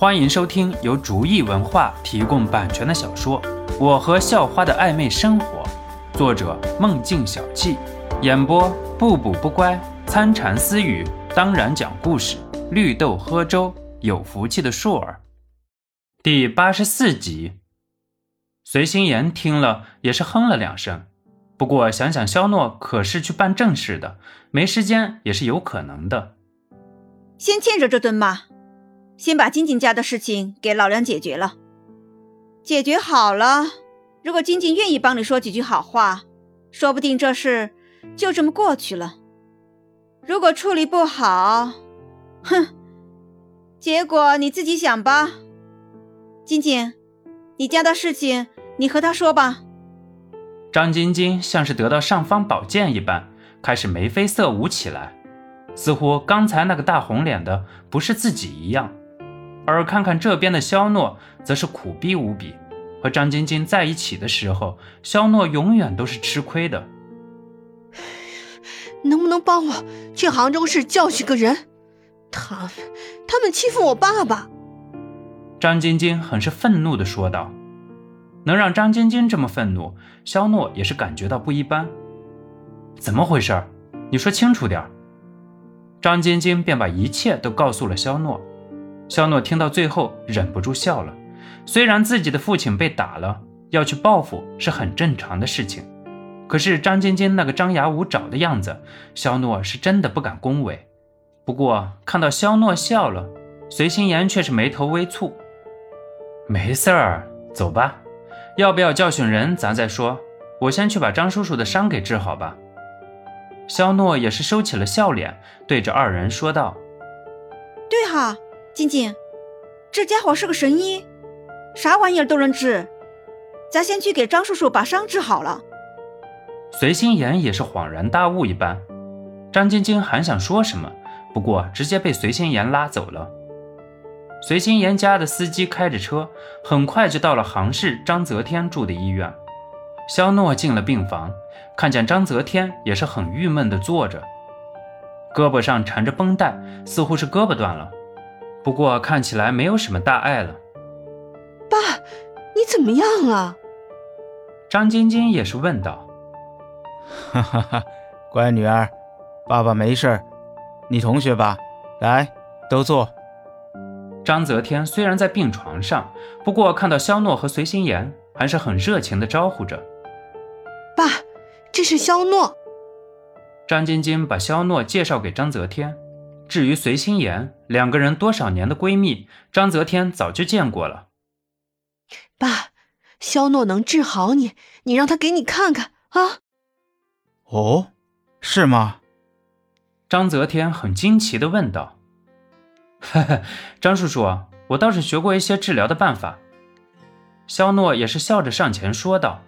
欢迎收听由竹意文化提供版权的小说《我和校花的暧昧生活》，作者梦境小憩，演播不补不乖、参禅私语，当然讲故事，绿豆喝粥，有福气的硕儿。第八十四集，随心言听了也是哼了两声，不过想想肖诺可是去办正事的，没时间也是有可能的。先欠着这顿吧，先把晶晶家的事情给老梁解决了。解决好了，如果晶晶愿意帮你说几句好话，说不定这事就这么过去了。如果处理不好，哼，结果你自己想吧。晶晶，你家的事情你和他说吧。张晶晶像是得到尚方宝剑一般，开始眉飞色舞起来。似乎刚才那个大红脸的不是自己一样，而看看这边的肖诺，则是苦逼无比。和张晶晶在一起的时候，肖诺永远都是吃亏的。能不能帮我去杭州市教训个人？他们，他们欺负我爸爸！张晶晶很是愤怒地说道。能让张晶晶这么愤怒，肖诺也是感觉到不一般。怎么回事？你说清楚点儿。张晶晶便把一切都告诉了肖诺，肖诺听到最后忍不住笑了。虽然自己的父亲被打了，要去报复是很正常的事情，可是张晶晶那个张牙舞爪的样子，肖诺是真的不敢恭维。不过看到肖诺笑了，随心言却是眉头微蹙。没事儿，走吧，要不要教训人咱再说，我先去把张叔叔的伤给治好吧。肖诺也是收起了笑脸，对着二人说道：“对哈，晶晶，这家伙是个神医，啥玩意儿都能治。咱先去给张叔叔把伤治好了。”随心言也是恍然大悟一般，张晶晶还想说什么，不过直接被随心言拉走了。随心言家的司机开着车，很快就到了杭市张泽天住的医院。肖诺进了病房。看见张泽天也是很郁闷的坐着，胳膊上缠着绷带，似乎是胳膊断了，不过看起来没有什么大碍了。爸，你怎么样了？张晶晶也是问道。哈哈哈，乖女儿，爸爸没事你同学吧？来，都坐。张泽天虽然在病床上，不过看到肖诺和随心言，还是很热情的招呼着。爸。这是肖诺。张晶晶把肖诺介绍给张泽天。至于随心言，两个人多少年的闺蜜，张泽天早就见过了。爸，肖诺能治好你，你让他给你看看啊。哦，是吗？张泽天很惊奇的问道。呵呵，张叔叔，我倒是学过一些治疗的办法。肖诺也是笑着上前说道。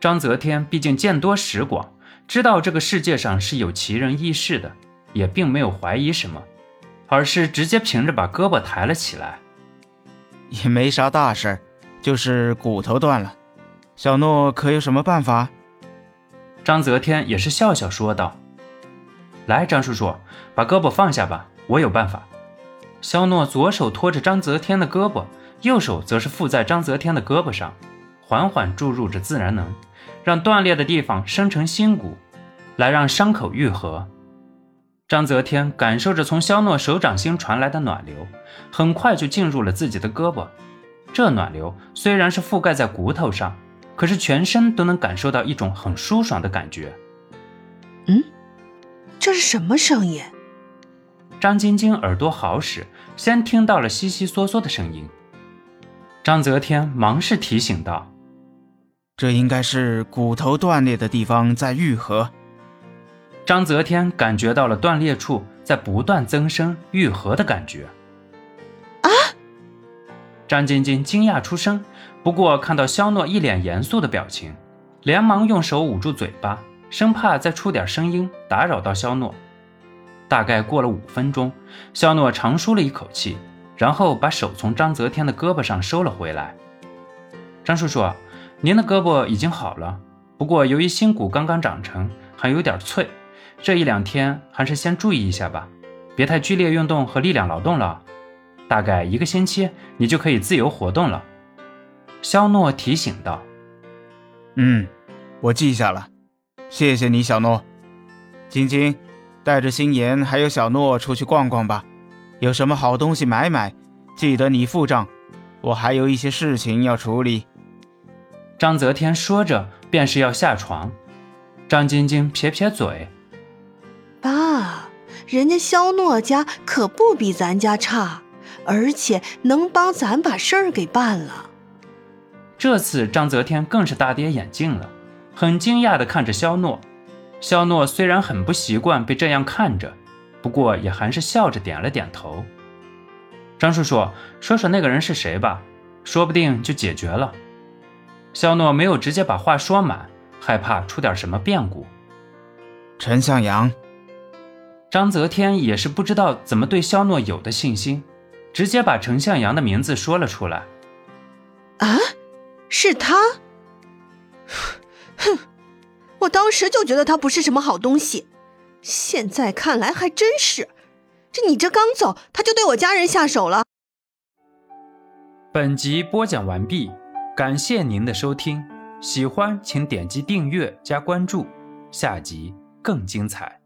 张泽天毕竟见多识广，知道这个世界上是有奇人异事的，也并没有怀疑什么，而是直接凭着把胳膊抬了起来。也没啥大事，就是骨头断了。小诺可有什么办法？张泽天也是笑笑说道：“来，张叔叔，把胳膊放下吧，我有办法。”肖诺左手托着张泽天的胳膊，右手则是附在张泽天的胳膊上，缓缓注入着自然能。让断裂的地方生成新骨，来让伤口愈合。张泽天感受着从肖诺手掌心传来的暖流，很快就进入了自己的胳膊。这暖流虽然是覆盖在骨头上，可是全身都能感受到一种很舒爽的感觉。嗯，这是什么声音？张晶晶耳朵好使，先听到了悉悉嗦嗦的声音。张泽天忙是提醒道。这应该是骨头断裂的地方在愈合。张泽天感觉到了断裂处在不断增生、愈合的感觉。啊！张晶晶惊讶出声，不过看到肖诺一脸严肃的表情，连忙用手捂住嘴巴，生怕再出点声音打扰到肖诺。大概过了五分钟，肖诺长舒了一口气，然后把手从张泽天的胳膊上收了回来。张叔叔。您的胳膊已经好了，不过由于新骨刚刚长成，还有点脆，这一两天还是先注意一下吧，别太剧烈运动和力量劳动了。大概一个星期你就可以自由活动了。”肖诺提醒道。“嗯，我记下了，谢谢你，小诺。晶晶，带着心妍还有小诺出去逛逛吧，有什么好东西买买，记得你付账。我还有一些事情要处理。”张泽天说着，便是要下床。张晶晶撇撇嘴：“爸，人家肖诺家可不比咱家差，而且能帮咱把事儿给办了。”这次张泽天更是大跌眼镜了，很惊讶地看着肖诺。肖诺虽然很不习惯被这样看着，不过也还是笑着点了点头。张叔叔，说说那个人是谁吧，说不定就解决了。肖诺没有直接把话说满，害怕出点什么变故。陈向阳，张泽天也是不知道怎么对肖诺有的信心，直接把程向阳的名字说了出来。啊，是他？哼，我当时就觉得他不是什么好东西，现在看来还真是。这你这刚走，他就对我家人下手了。本集播讲完毕。感谢您的收听，喜欢请点击订阅加关注，下集更精彩。